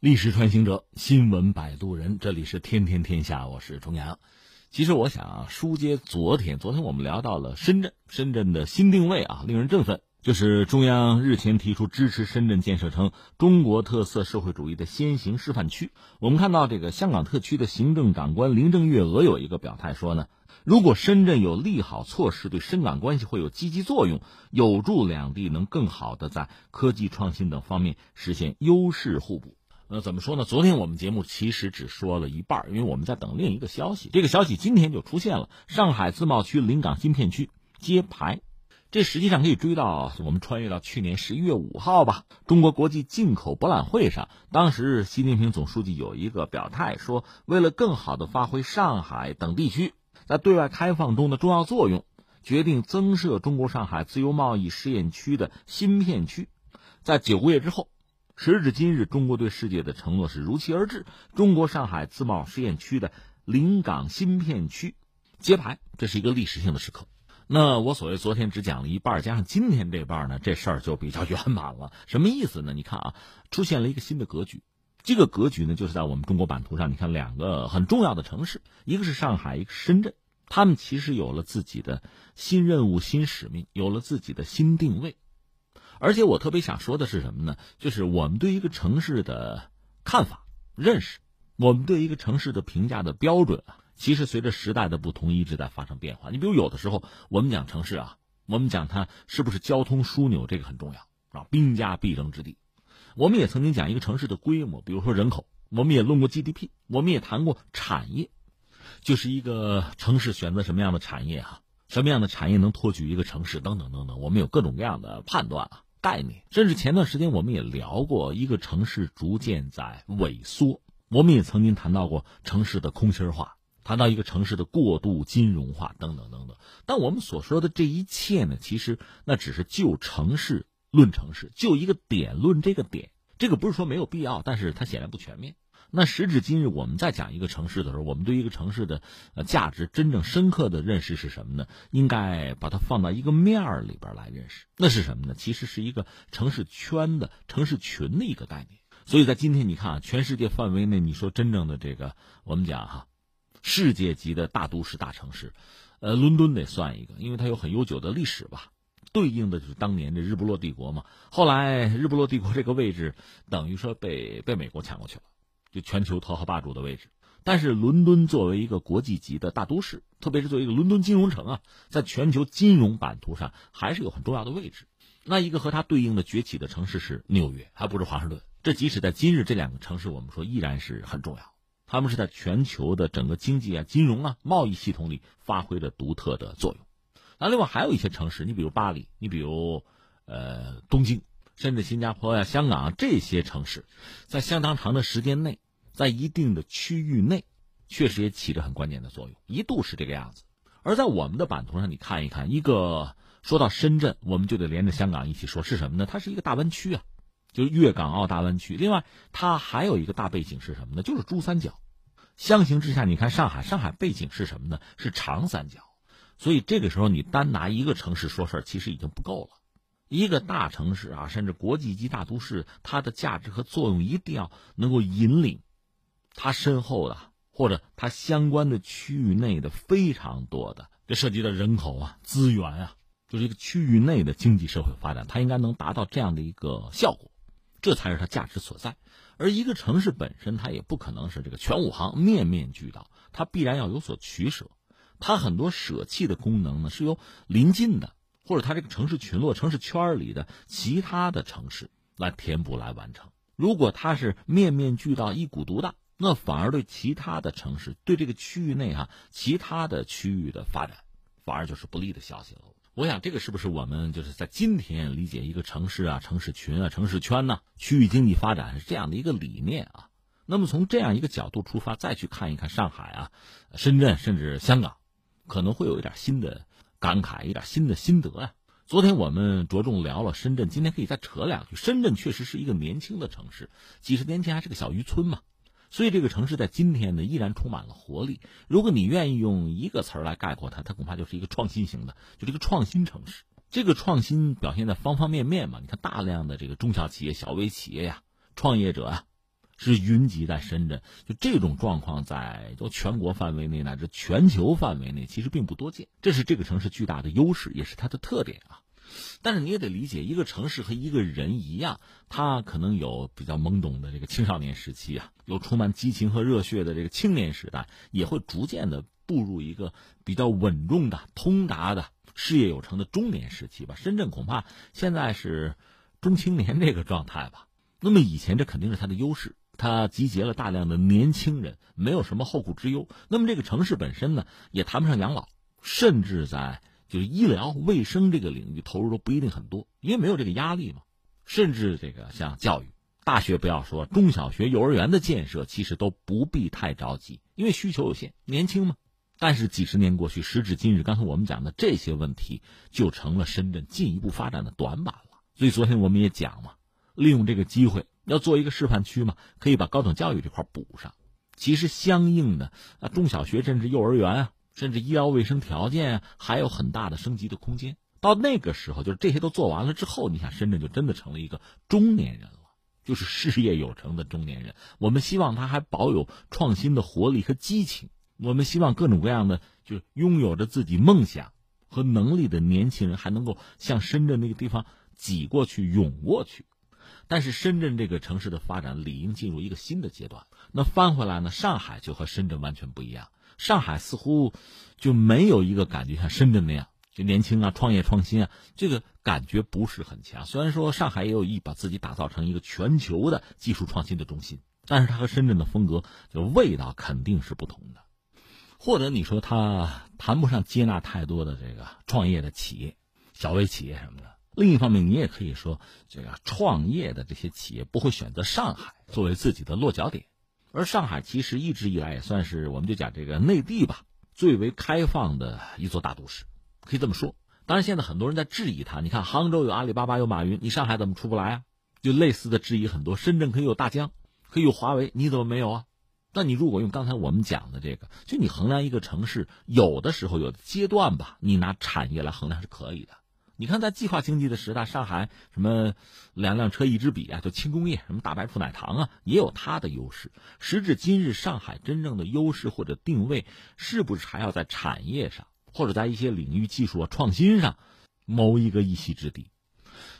历史穿行者，新闻摆渡人，这里是天天天下，我是重阳。其实我想啊，书接昨天，昨天我们聊到了深圳，深圳的新定位啊，令人振奋。就是中央日前提出支持深圳建设成中国特色社会主义的先行示范区。我们看到这个香港特区的行政长官林郑月娥有一个表态说呢，如果深圳有利好措施，对深港关系会有积极作用，有助两地能更好的在科技创新等方面实现优势互补。那怎么说呢？昨天我们节目其实只说了一半，因为我们在等另一个消息。这个消息今天就出现了，上海自贸区临港新片区揭牌。这实际上可以追到我们穿越到去年十一月五号吧，中国国际进口博览会上，当时习近平总书记有一个表态，说为了更好的发挥上海等地区在对外开放中的重要作用，决定增设中国上海自由贸易试验区的新片区。在九个月之后，时至今日，中国对世界的承诺是如期而至，中国上海自贸试验区的临港新片区揭牌，这是一个历史性的时刻。那我所谓昨天只讲了一半，加上今天这半呢，这事儿就比较圆满了。什么意思呢？你看啊，出现了一个新的格局。这个格局呢，就是在我们中国版图上，你看两个很重要的城市，一个是上海，一个是深圳，他们其实有了自己的新任务、新使命，有了自己的新定位。而且我特别想说的是什么呢？就是我们对一个城市的看法、认识，我们对一个城市的评价的标准啊。其实随着时代的不同，一直在发生变化。你比如有的时候，我们讲城市啊，我们讲它是不是交通枢纽，这个很重要啊，兵家必争之地。我们也曾经讲一个城市的规模，比如说人口，我们也论过 GDP，我们也谈过产业，就是一个城市选择什么样的产业啊，什么样的产业能托举一个城市等等等等，我们有各种各样的判断啊概念。甚至前段时间我们也聊过一个城市逐渐在萎缩，我们也曾经谈到过城市的空心化。谈到一个城市的过度金融化等等等等，但我们所说的这一切呢，其实那只是就城市论城市，就一个点论这个点。这个不是说没有必要，但是它显然不全面。那时至今日，我们在讲一个城市的时候，我们对一个城市的呃价值真正深刻的认识是什么呢？应该把它放到一个面儿里边来认识。那是什么呢？其实是一个城市圈的城市群的一个概念。所以在今天，你看啊，全世界范围内，你说真正的这个，我们讲哈。世界级的大都市、大城市，呃，伦敦得算一个，因为它有很悠久的历史吧。对应的就是当年的日不落帝国嘛。后来日不落帝国这个位置，等于说被被美国抢过去了，就全球头号霸主的位置。但是伦敦作为一个国际级的大都市，特别是作为一个伦敦金融城啊，在全球金融版图上还是有很重要的位置。那一个和它对应的崛起的城市是纽约，还不是华盛顿。这即使在今日，这两个城市我们说依然是很重要。他们是在全球的整个经济啊、金融啊、贸易系统里发挥着独特的作用。那另外还有一些城市，你比如巴黎，你比如呃东京，甚至新加坡呀、香港啊这些城市，在相当长的时间内，在一定的区域内，确实也起着很关键的作用，一度是这个样子。而在我们的版图上，你看一看，一个说到深圳，我们就得连着香港一起说，是什么呢？它是一个大湾区啊。就是粤港澳大湾区，另外它还有一个大背景是什么呢？就是珠三角。相形之下，你看上海，上海背景是什么呢？是长三角。所以这个时候你单拿一个城市说事儿，其实已经不够了。一个大城市啊，甚至国际级大都市，它的价值和作用一定要能够引领它身后的或者它相关的区域内的非常多的，这涉及到人口啊、资源啊，就是一个区域内的经济社会发展，它应该能达到这样的一个效果。这才是它价值所在，而一个城市本身，它也不可能是这个全武行、面面俱到，它必然要有所取舍。它很多舍弃的功能呢，是由临近的或者它这个城市群落、城市圈里的其他的城市来填补、来完成。如果它是面面俱到、一股独大，那反而对其他的城市、对这个区域内哈其他的区域的发展，反而就是不利的消息了。我想，这个是不是我们就是在今天理解一个城市啊、城市群啊、城市圈呢？区域经济发展是这样的一个理念啊。那么从这样一个角度出发，再去看一看上海啊、深圳，甚至香港，可能会有一点新的感慨，一点新的心得啊。昨天我们着重聊了深圳，今天可以再扯两句。深圳确实是一个年轻的城市，几十年前还是个小渔村嘛。所以这个城市在今天呢，依然充满了活力。如果你愿意用一个词儿来概括它，它恐怕就是一个创新型的，就是一个创新城市。这个创新表现在方方面面嘛。你看，大量的这个中小企业、小微企业呀，创业者啊，是云集在深圳。就这种状况，在都全国范围内乃至全球范围内，其实并不多见。这是这个城市巨大的优势，也是它的特点啊。但是你也得理解，一个城市和一个人一样，他可能有比较懵懂的这个青少年时期啊，有充满激情和热血的这个青年时代，也会逐渐的步入一个比较稳重的、通达的、事业有成的中年时期吧。深圳恐怕现在是中青年这个状态吧。那么以前这肯定是它的优势，它集结了大量的年轻人，没有什么后顾之忧。那么这个城市本身呢，也谈不上养老，甚至在。就是医疗卫生这个领域投入都不一定很多，因为没有这个压力嘛。甚至这个像教育，大学不要说，中小学、幼儿园的建设其实都不必太着急，因为需求有限，年轻嘛。但是几十年过去，时至今日，刚才我们讲的这些问题就成了深圳进一步发展的短板了。所以昨天我们也讲嘛，利用这个机会要做一个示范区嘛，可以把高等教育这块补上。其实相应的啊，中小学甚至幼儿园啊。甚至医疗卫生条件还有很大的升级的空间。到那个时候，就是这些都做完了之后，你想深圳就真的成了一个中年人了，就是事业有成的中年人。我们希望他还保有创新的活力和激情。我们希望各种各样的，就是拥有着自己梦想和能力的年轻人，还能够向深圳那个地方挤过去、涌过去。但是深圳这个城市的发展理应进入一个新的阶段。那翻回来呢，上海就和深圳完全不一样。上海似乎就没有一个感觉像深圳那样，就年轻啊、创业创新啊，这个感觉不是很强。虽然说上海也有意把自己打造成一个全球的技术创新的中心，但是它和深圳的风格就味道肯定是不同的。或者你说它谈不上接纳太多的这个创业的企业、小微企业什么的。另一方面，你也可以说，这个创业的这些企业不会选择上海作为自己的落脚点。而上海其实一直以来也算是我们就讲这个内地吧最为开放的一座大都市，可以这么说。当然，现在很多人在质疑它。你看，杭州有阿里巴巴，有马云，你上海怎么出不来啊？就类似的质疑很多。深圳可以有大疆，可以有华为，你怎么没有啊？那你如果用刚才我们讲的这个，就你衡量一个城市，有的时候有的阶段吧，你拿产业来衡量是可以的。你看，在计划经济的时代，上海什么两辆车一支笔啊，就轻工业，什么大白兔奶糖啊，也有它的优势。时至今日，上海真正的优势或者定位，是不是还要在产业上，或者在一些领域技术啊创新上谋一个一席之地？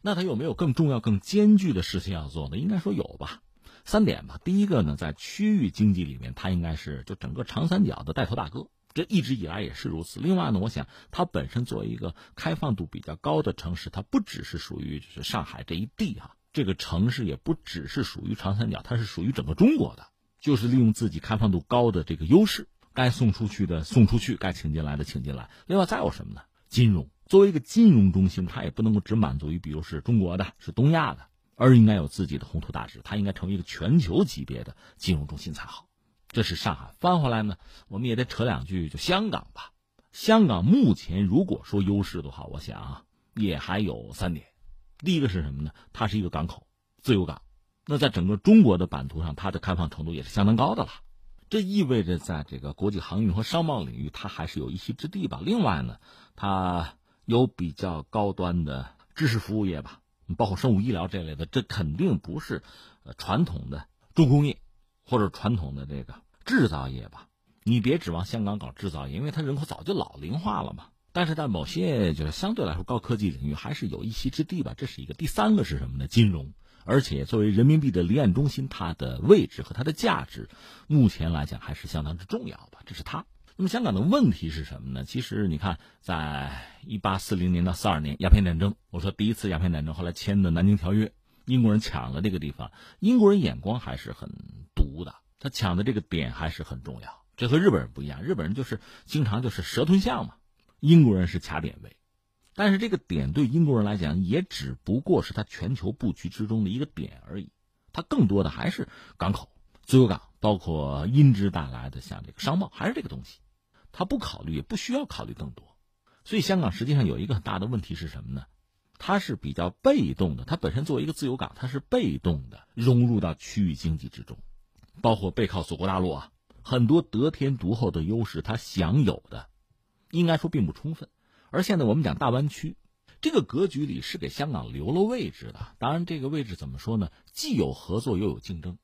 那它有没有更重要、更艰巨的事情要做呢？应该说有吧。三点吧。第一个呢，在区域经济里面，它应该是就整个长三角的带头大哥。这一直以来也是如此。另外呢，我想它本身作为一个开放度比较高的城市，它不只是属于就是上海这一地哈，这个城市也不只是属于长三角，它是属于整个中国的。就是利用自己开放度高的这个优势，该送出去的送出去，该请进来的请进来。另外再有什么呢？金融作为一个金融中心，它也不能够只满足于比如是中国的、是东亚的，而应该有自己的宏图大志，它应该成为一个全球级别的金融中心才好。这是上海翻回来呢，我们也得扯两句，就香港吧。香港目前如果说优势的话，我想啊，也还有三点。第一个是什么呢？它是一个港口，自由港。那在整个中国的版图上，它的开放程度也是相当高的了。这意味着在这个国际航运和商贸领域，它还是有一席之地吧。另外呢，它有比较高端的知识服务业吧，包括生物医疗这类的，这肯定不是传统的重工业或者传统的这个。制造业吧，你别指望香港搞制造业，因为它人口早就老龄化了嘛。但是在某些就是相对来说高科技领域，还是有一席之地吧。这是一个。第三个是什么呢？金融，而且作为人民币的离岸中心，它的位置和它的价值，目前来讲还是相当之重要吧。这是它。那么香港的问题是什么呢？其实你看，在一八四零年到四二年鸦片战争，我说第一次鸦片战争，后来签的《南京条约》，英国人抢了这个地方，英国人眼光还是很毒的。他抢的这个点还是很重要，这和日本人不一样。日本人就是经常就是蛇吞象嘛，英国人是卡点位，但是这个点对英国人来讲也只不过是他全球布局之中的一个点而已。他更多的还是港口、自由港，包括因之带来的像这个商贸，还是这个东西。他不考虑，也不需要考虑更多。所以香港实际上有一个很大的问题是什么呢？它是比较被动的，它本身作为一个自由港，它是被动的融入到区域经济之中。包括背靠祖国大陆啊，很多得天独厚的优势，它享有的，应该说并不充分。而现在我们讲大湾区，这个格局里是给香港留了位置的。当然，这个位置怎么说呢？既有合作又有竞争。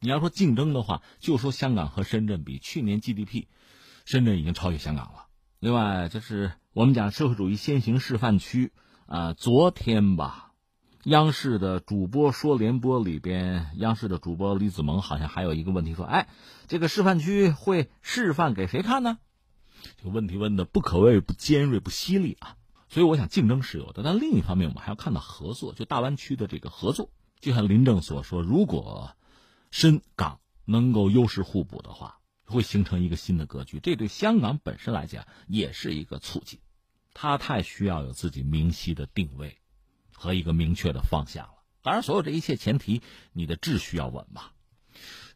你要说竞争的话，就说香港和深圳比，去年 GDP，深圳已经超越香港了。另外就是我们讲社会主义先行示范区啊，昨天吧，央视的主播说联播里边，央视的主播李子萌好像还有一个问题说，哎，这个示范区会示范给谁看呢？这个问题问的不可谓不尖锐不犀利啊。所以我想竞争是有的，但另一方面我们还要看到合作，就大湾区的这个合作，就像林正所说，如果。深港能够优势互补的话，会形成一个新的格局。这对香港本身来讲也是一个促进。它太需要有自己明晰的定位和一个明确的方向了。当然，所有这一切前提，你的秩序要稳嘛。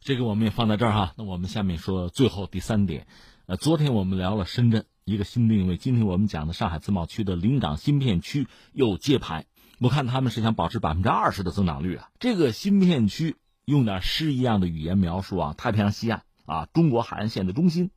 这个我们也放在这儿哈。那我们下面说最后第三点。呃，昨天我们聊了深圳一个新定位，今天我们讲的上海自贸区的临港新片区又揭牌。我看他们是想保持百分之二十的增长率啊。这个新片区。用点诗一样的语言描述啊，太平洋西岸啊，中国海岸线的中心，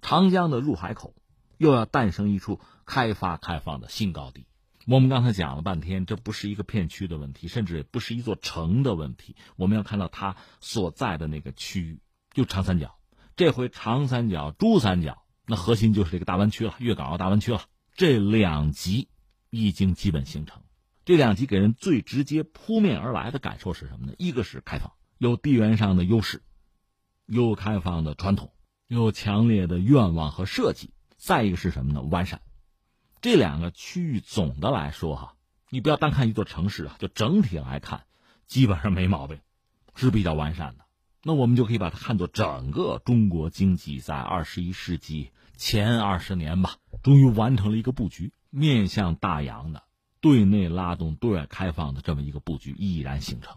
长江的入海口，又要诞生一处开发开放的新高地。我们刚才讲了半天，这不是一个片区的问题，甚至也不是一座城的问题。我们要看到它所在的那个区域，就长三角。这回长三角、珠三角，那核心就是这个大湾区了，粤港澳大湾区了。这两极已经基本形成。这两极给人最直接扑面而来的感受是什么呢？一个是开放。有地缘上的优势，有开放的传统，有强烈的愿望和设计。再一个是什么呢？完善。这两个区域总的来说，哈，你不要单看一座城市啊，就整体来看，基本上没毛病，是比较完善的。那我们就可以把它看作整个中国经济在二十一世纪前二十年吧，终于完成了一个布局，面向大洋的、对内拉动、对外开放的这么一个布局，已然形成。